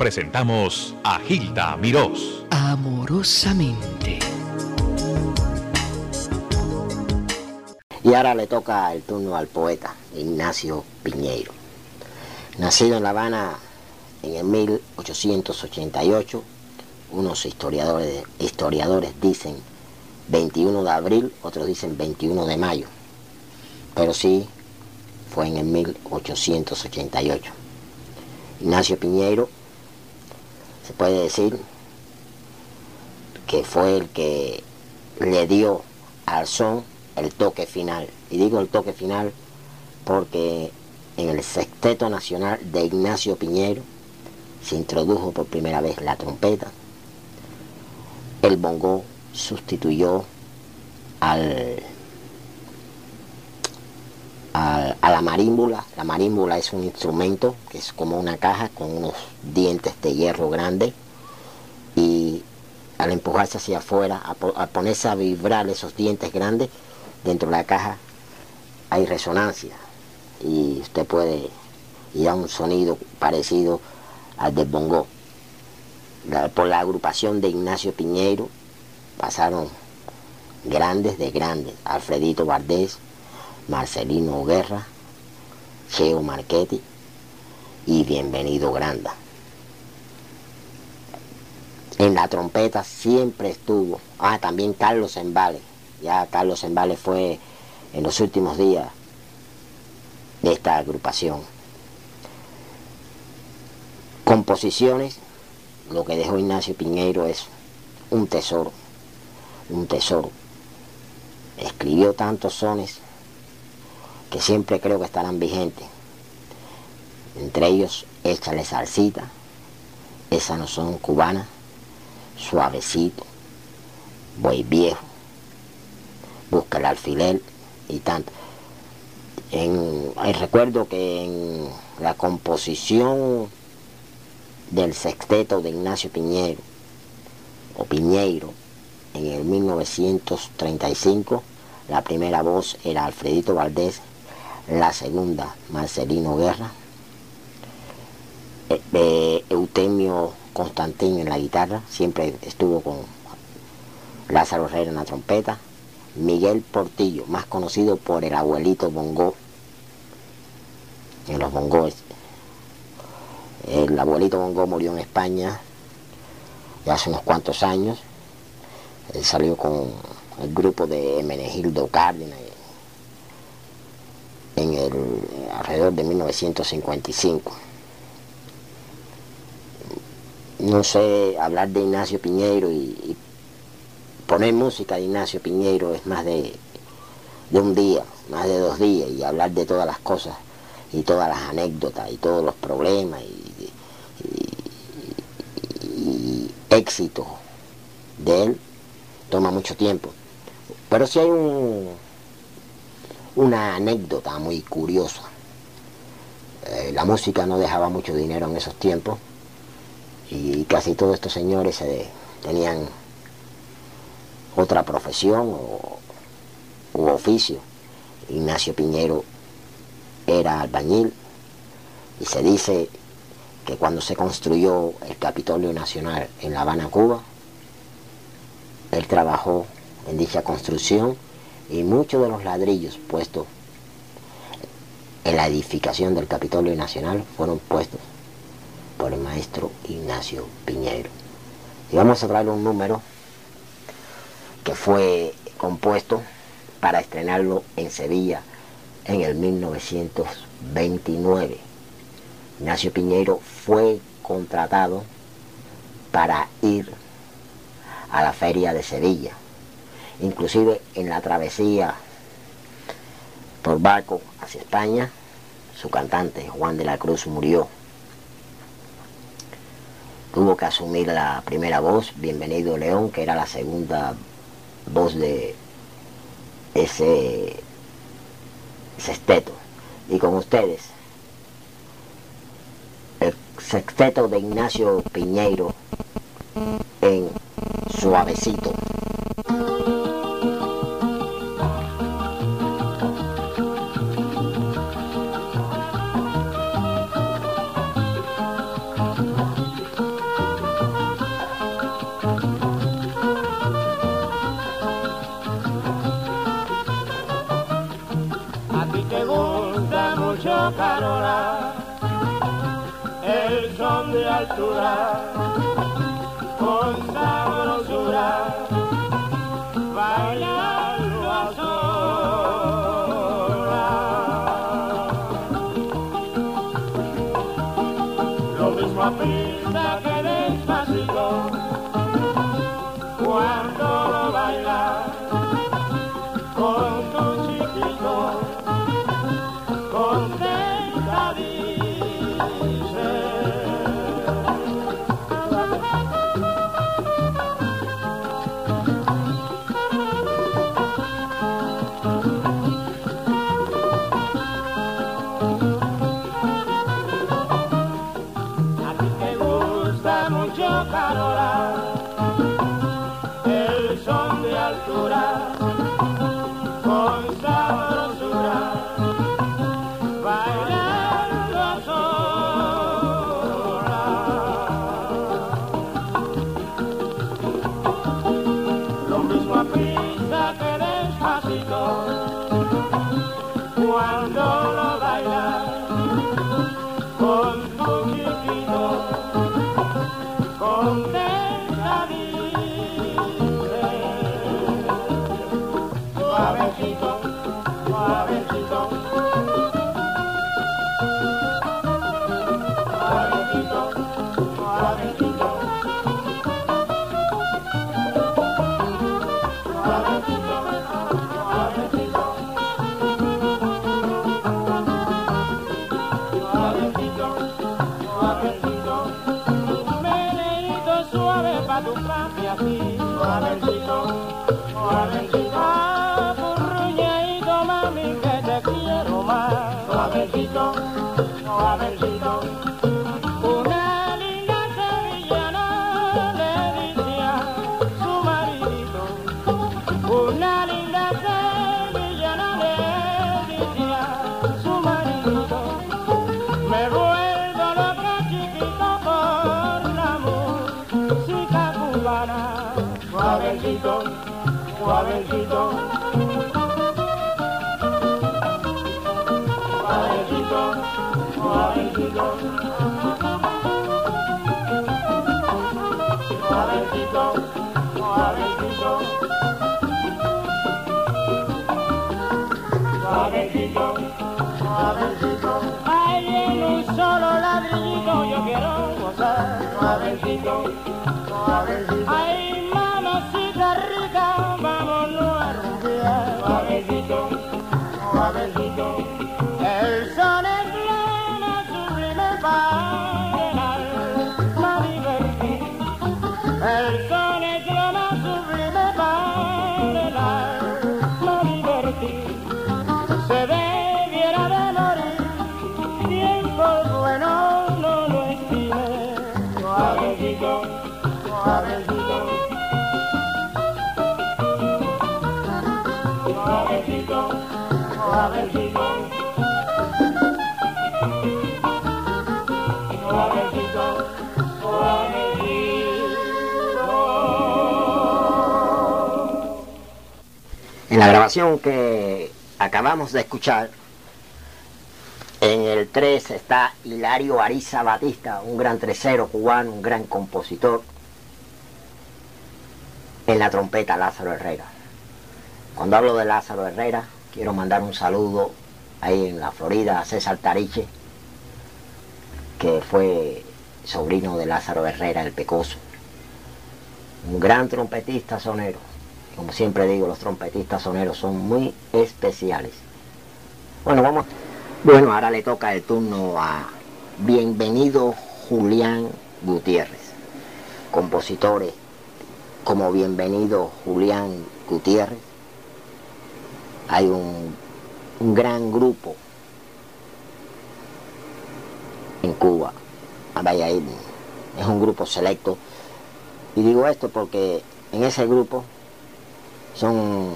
presentamos a Gilda Mirós. Amorosamente. Y ahora le toca el turno al poeta Ignacio Piñeiro. Nacido en La Habana en el 1888, unos historiadores, historiadores dicen 21 de abril, otros dicen 21 de mayo, pero sí fue en el 1888. Ignacio Piñeiro se puede decir que fue el que le dio al son el toque final. Y digo el toque final porque en el Sexteto Nacional de Ignacio Piñero se introdujo por primera vez la trompeta. El bongo sustituyó al, a la marímbula. La marímbula es un instrumento que es como una caja con unos dientes de hierro grandes y al empujarse hacia afuera, al ponerse a vibrar esos dientes grandes, dentro de la caja hay resonancia y usted puede ir a un sonido parecido al del bongo. por la agrupación de Ignacio Piñeiro pasaron grandes de grandes, Alfredito Valdés, Marcelino Guerra, Cheo Marchetti y Bienvenido Granda. En la trompeta siempre estuvo, ah, también Carlos Embale, ya Carlos Embale fue en los últimos días de esta agrupación. Composiciones, lo que dejó Ignacio Piñeiro es un tesoro, un tesoro. Escribió tantos sones que siempre creo que estarán vigentes. Entre ellos, Échale salsita, esas no son cubanas, suavecito, voy viejo, busca el alfiler y tanto. En, recuerdo que en la composición del sexteto de Ignacio Piñero, o Piñeiro, en el 1935, la primera voz era Alfredito Valdés, la segunda Marcelino Guerra, e, Eutemio Constantín en la guitarra, siempre estuvo con Lázaro Herrera en la trompeta, Miguel Portillo, más conocido por el abuelito Bongo, en los bongos. El abuelito Bongo murió en España ya hace unos cuantos años. Él salió con el grupo de Menegildo Cárdenas en el alrededor de 1955. No sé hablar de Ignacio Piñeiro y poner música de Ignacio Piñeiro es más de, un día, más de dos días, y hablar de todas las cosas y todas las anécdotas y todos los problemas y, éxito de él toma mucho tiempo. Pero si hay un, una anécdota muy curiosa. Eh, la música no dejaba mucho dinero en esos tiempos y casi todos estos señores tenían otra profesión o, u oficio. Ignacio Piñero era albañil y se dice que cuando se construyó el Capitolio Nacional en La Habana, Cuba, él trabajó en dicha construcción y muchos de los ladrillos puestos en la edificación del Capitolio Nacional fueron puestos por el maestro Ignacio Piñero. Y vamos a traer un número que fue compuesto para estrenarlo en Sevilla en el 1929. Ignacio Piñero fue contratado para ir a la feria de Sevilla. Inclusive en la travesía por barco hacia España, su cantante Juan de la Cruz murió. Tuvo que asumir la primera voz, Bienvenido León, que era la segunda voz de ese sexteto. Y con ustedes, el sexteto de Ignacio Piñeiro en Suavecito. Son de altura, con sabrosura, bailando a solas. Lo mismo a caro Una linda sevillana le dice a su maridito. Me vuelvo loca chiquito por la música cubana. Suavecito. Suavecito, suavecito. Suavecito, suavecito. Suavecito, suavecito. Ay, en un solo ladrillito yo quiero gozar. Suavecito, suavecito. La grabación que acabamos de escuchar, en el 3 está Hilario Ariza Batista, un gran tresero cubano, un gran compositor. En la trompeta Lázaro Herrera. Cuando hablo de Lázaro Herrera, quiero mandar un saludo ahí en la Florida a César Tariche, que fue sobrino de Lázaro Herrera, el Pecoso. Un gran trompetista sonero. Como siempre digo, los trompetistas soneros son muy especiales. Bueno, vamos. Bueno, ahora le toca el turno a Bienvenido Julián Gutiérrez. Compositores como Bienvenido Julián Gutiérrez. Hay un, un gran grupo en Cuba. Ah, Vaya, es un grupo selecto. Y digo esto porque en ese grupo son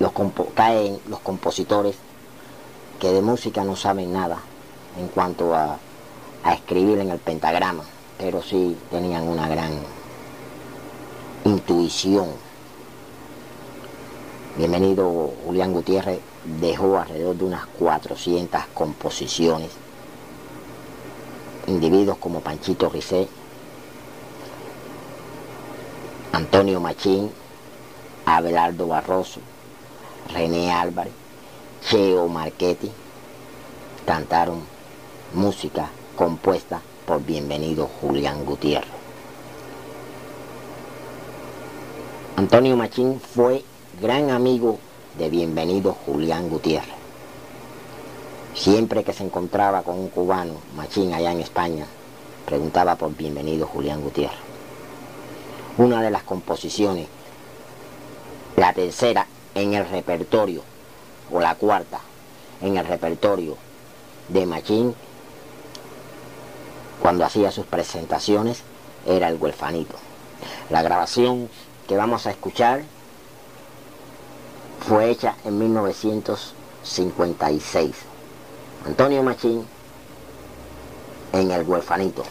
los caen los compositores que de música no saben nada en cuanto a, a escribir en el pentagrama, pero sí tenían una gran intuición. Bienvenido Julián Gutiérrez dejó alrededor de unas 400 composiciones individuos como Panchito Rizé, Antonio Machín, Abelardo Barroso, René Álvarez, Cheo Marchetti, cantaron música compuesta por Bienvenido Julián Gutiérrez. Antonio Machín fue gran amigo de Bienvenido Julián Gutiérrez. Siempre que se encontraba con un cubano, Machín, allá en España, preguntaba por Bienvenido Julián Gutiérrez. Una de las composiciones, la tercera en el repertorio, o la cuarta en el repertorio de Machín, cuando hacía sus presentaciones, era el huelfanito. La grabación que vamos a escuchar fue hecha en 1956. Antonio Machín en el huelfanito.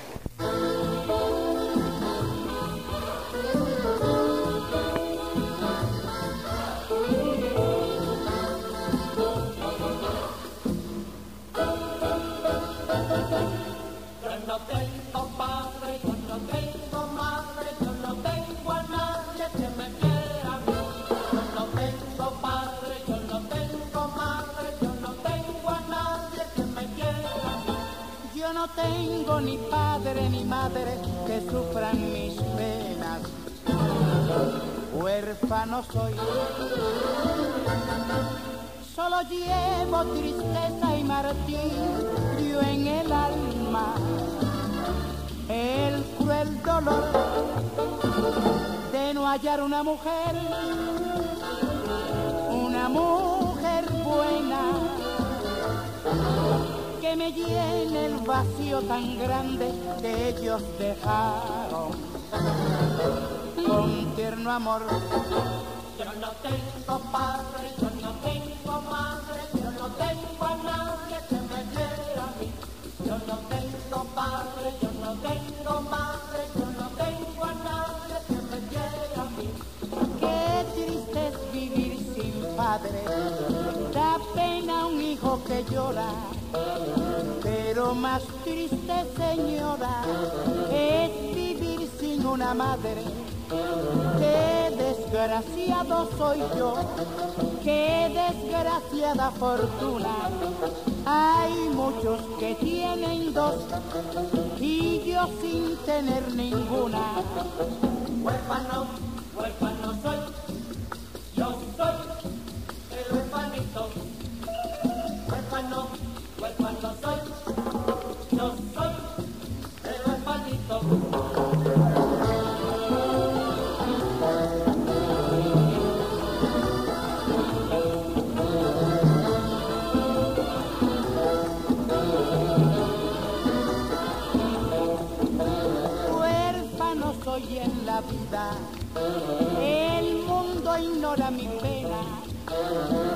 Huérfano soy. Solo llevo tristeza y martirio en el alma, el cruel dolor de no hallar una mujer, una mujer buena, que me llene el vacío tan grande que ellos dejaron con tierno amor. Yo no tengo padre, yo no tengo madre, yo no tengo a nadie que me quiera a mí. Yo no tengo padre, yo no tengo madre, yo no tengo a nadie que me quiera a mí. Qué triste es vivir sin padre, da pena un hijo que llora. Pero más triste, señora, es vivir sin una madre. Qué desgraciado soy yo, qué desgraciada fortuna. Hay muchos que tienen dos y yo sin tener ninguna. Huérfano, huérfano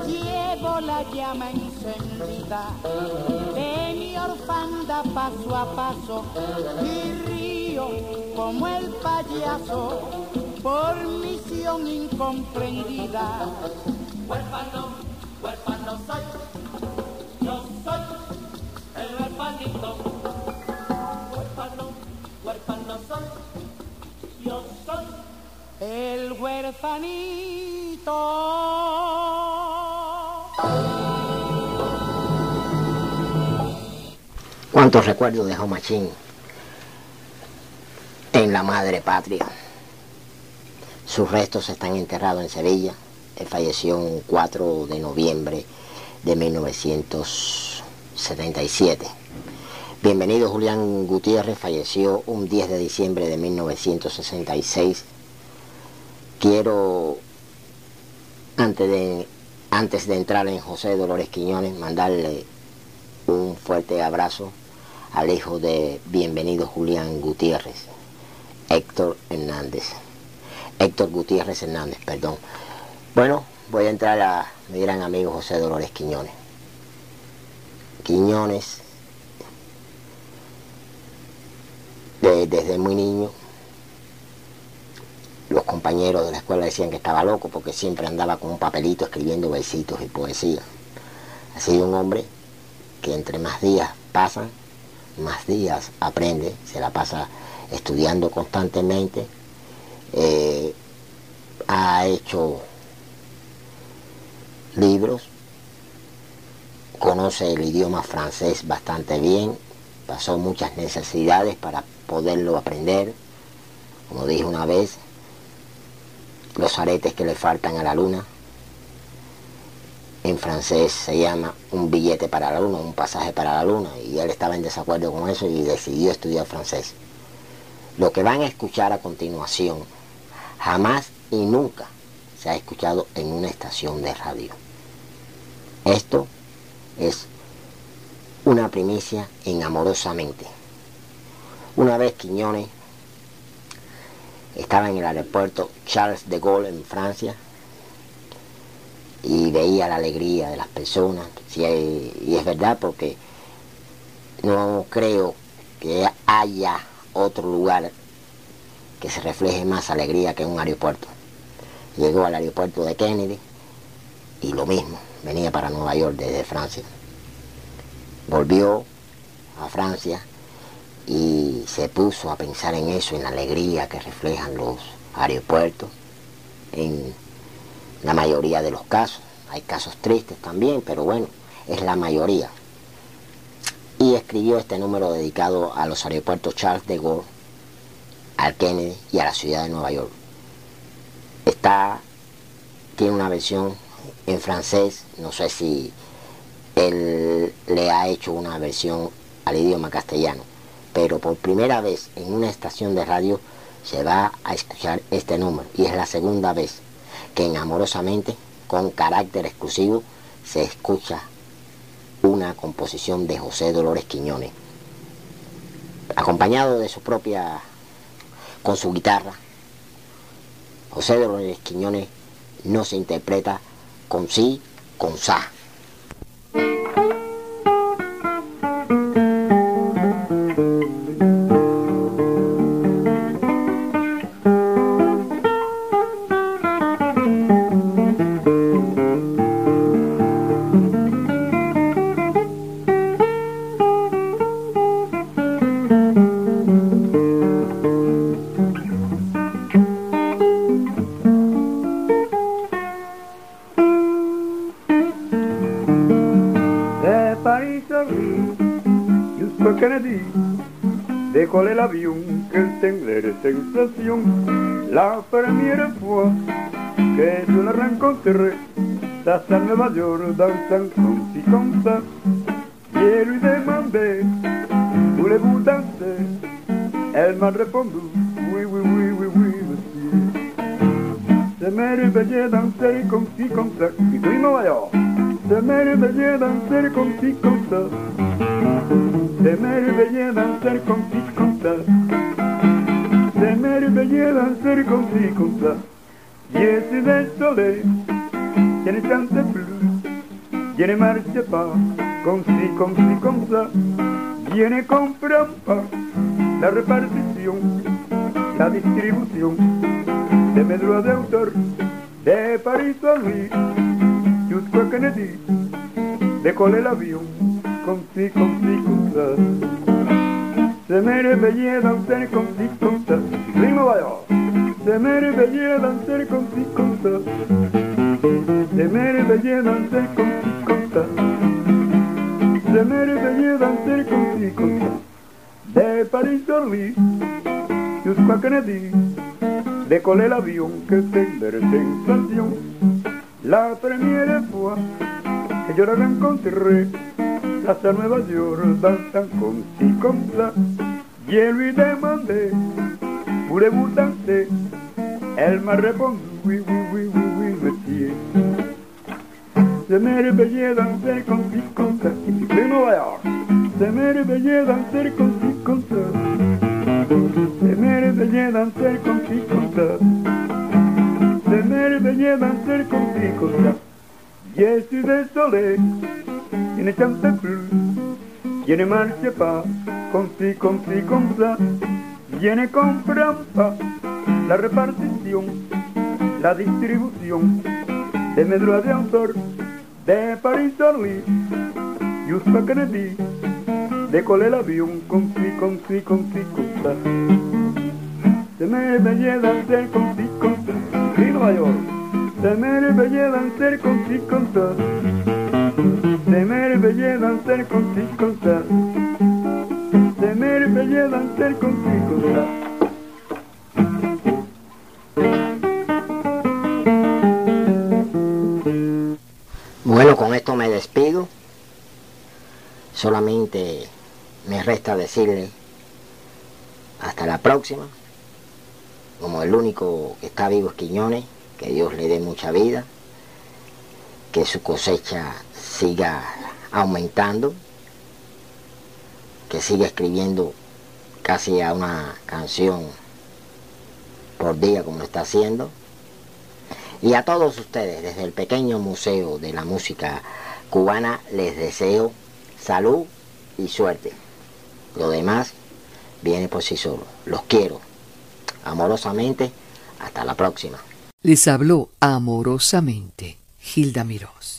Llevo la llama encendida de mi orfanda paso a paso y río como el payaso por misión incomprendida. Huérfano, huérfano soy, yo soy el huérfanito. Huérfano, huérfano soy, yo soy el huérfanito. ¿Cuántos recuerdos dejó Machín en la madre patria? Sus restos están enterrados en Sevilla. Él falleció un 4 de noviembre de 1977. Bienvenido Julián Gutiérrez falleció un 10 de diciembre de 1966. Quiero, antes de, antes de entrar en José Dolores Quiñones, mandarle un fuerte abrazo al hijo de Bienvenido Julián Gutiérrez, Héctor Hernández. Héctor Gutiérrez Hernández, perdón. Bueno, voy a entrar a mi gran amigo José Dolores Quiñones. Quiñones, de- desde muy niño, los compañeros de la escuela decían que estaba loco porque siempre andaba con un papelito escribiendo versitos y poesía. Ha sido un hombre que entre más días pasan, más días, aprende, se la pasa estudiando constantemente, eh, ha hecho libros, conoce el idioma francés bastante bien, pasó muchas necesidades para poderlo aprender, como dije una vez, los aretes que le faltan a la luna, en francés se llama un billete para la luna, un pasaje para la luna, y él estaba en desacuerdo con eso y decidió estudiar francés. Lo que van a escuchar a continuación jamás y nunca se ha escuchado en una estación de radio. Esto es una primicia en Amorosamente. Una vez Quiñones estaba en el aeropuerto Charles de Gaulle en Francia y veía la alegría de las personas. y es verdad porque no creo que haya otro lugar que se refleje más alegría que un aeropuerto. Llegó al aeropuerto de Kennedy y lo mismo, venía para Nueva York desde Francia. Volvió a Francia y se puso a pensar en eso, en la alegría que reflejan los aeropuertos, en la mayoría de los casos. Hay casos tristes también, pero bueno, es la mayoría. Y escribió este número dedicado a los aeropuertos Charles de Gaulle, al Kennedy y a la ciudad de Nueva York. Está, tiene una versión en francés, no sé si él le ha hecho una versión al idioma castellano, pero por primera vez en una estación de radio se va a escuchar este número y es la segunda vez que en Amorosamente, con carácter exclusivo, se escucha una composición de José Dolores Quiñones, acompañado de su propia, con su guitarra. José Dolores Quiñones no se interpreta con sí, con sa. La première fois que je la rencontré, à Nueva York un comme comme ça. Je lui demandé, voulez-vous danser Elle m'a répondu, oui, oui, oui, oui, oui, monsieur. Se me réveillait danser comme si comme ça, y en Nueva York. Se me réveillait danser comme si comme ça. Se me réveillait danser comme si comme ça. Se merveillait danser comme si comme ça. Je suis désolé, je ne chante plus, je ne marche pas comme si, comme si, comme ça. Je ne comprends pas la répartition, la distribution de mes droits d'auteur de Paris à lui, jusqu'à Kennedy, décoller l'avion comme si, comme si, comme ça. Se me réveillait danser comme si ça. Primo vaya. Se me réveillait danser comme si ça. Se me réveillait danser comme si ça. Se me réveillait danser comme si ça. De Paris sur lui, jusqu'à Kennedy, décoller l'avion que c'est sensation. La première fois que je la rencontré, hasta Nueva York danzan con si con ça. Je lui demandé, voulez-vous danser Elle m'a répondu, oui, oui, oui, oui, oui, monsieur. Se me réveillait danser con si con ça. Y si Nueva York, se me réveillait danser con si con ça. Se me réveillait danser con si con ça. Se me réveillait danser con si con ça. Je suis désolé je ne chante plus, je ne marche pas, comme si, comme si, comme ça, je ne comprends pas la répartition, la distribution de mes droits d'auteur de à Louis, jusqu'à Kennedy, décolle el avión con si, con si, con si, con. Se me veía danzar con si, con. Y Nueva. Se me veía danzar con si, con. Se me veía danzar con si, con sa. Se me veía danzar con si, con sa. Bueno, con esto me despido. Solamente me resta decirle hasta la próxima. Como el único que está vivo es Quiñones, que Dios le dé mucha vida, que su cosecha siga aumentando, que siga escribiendo casi a una canción por día como está haciendo. Y a todos ustedes, desde el pequeño Museo de la Música Cubana, les deseo salud y suerte. Lo demás viene por sí solo. Los quiero. Amorosamente. Hasta la próxima. Les habló amorosamente Hilda Mirós.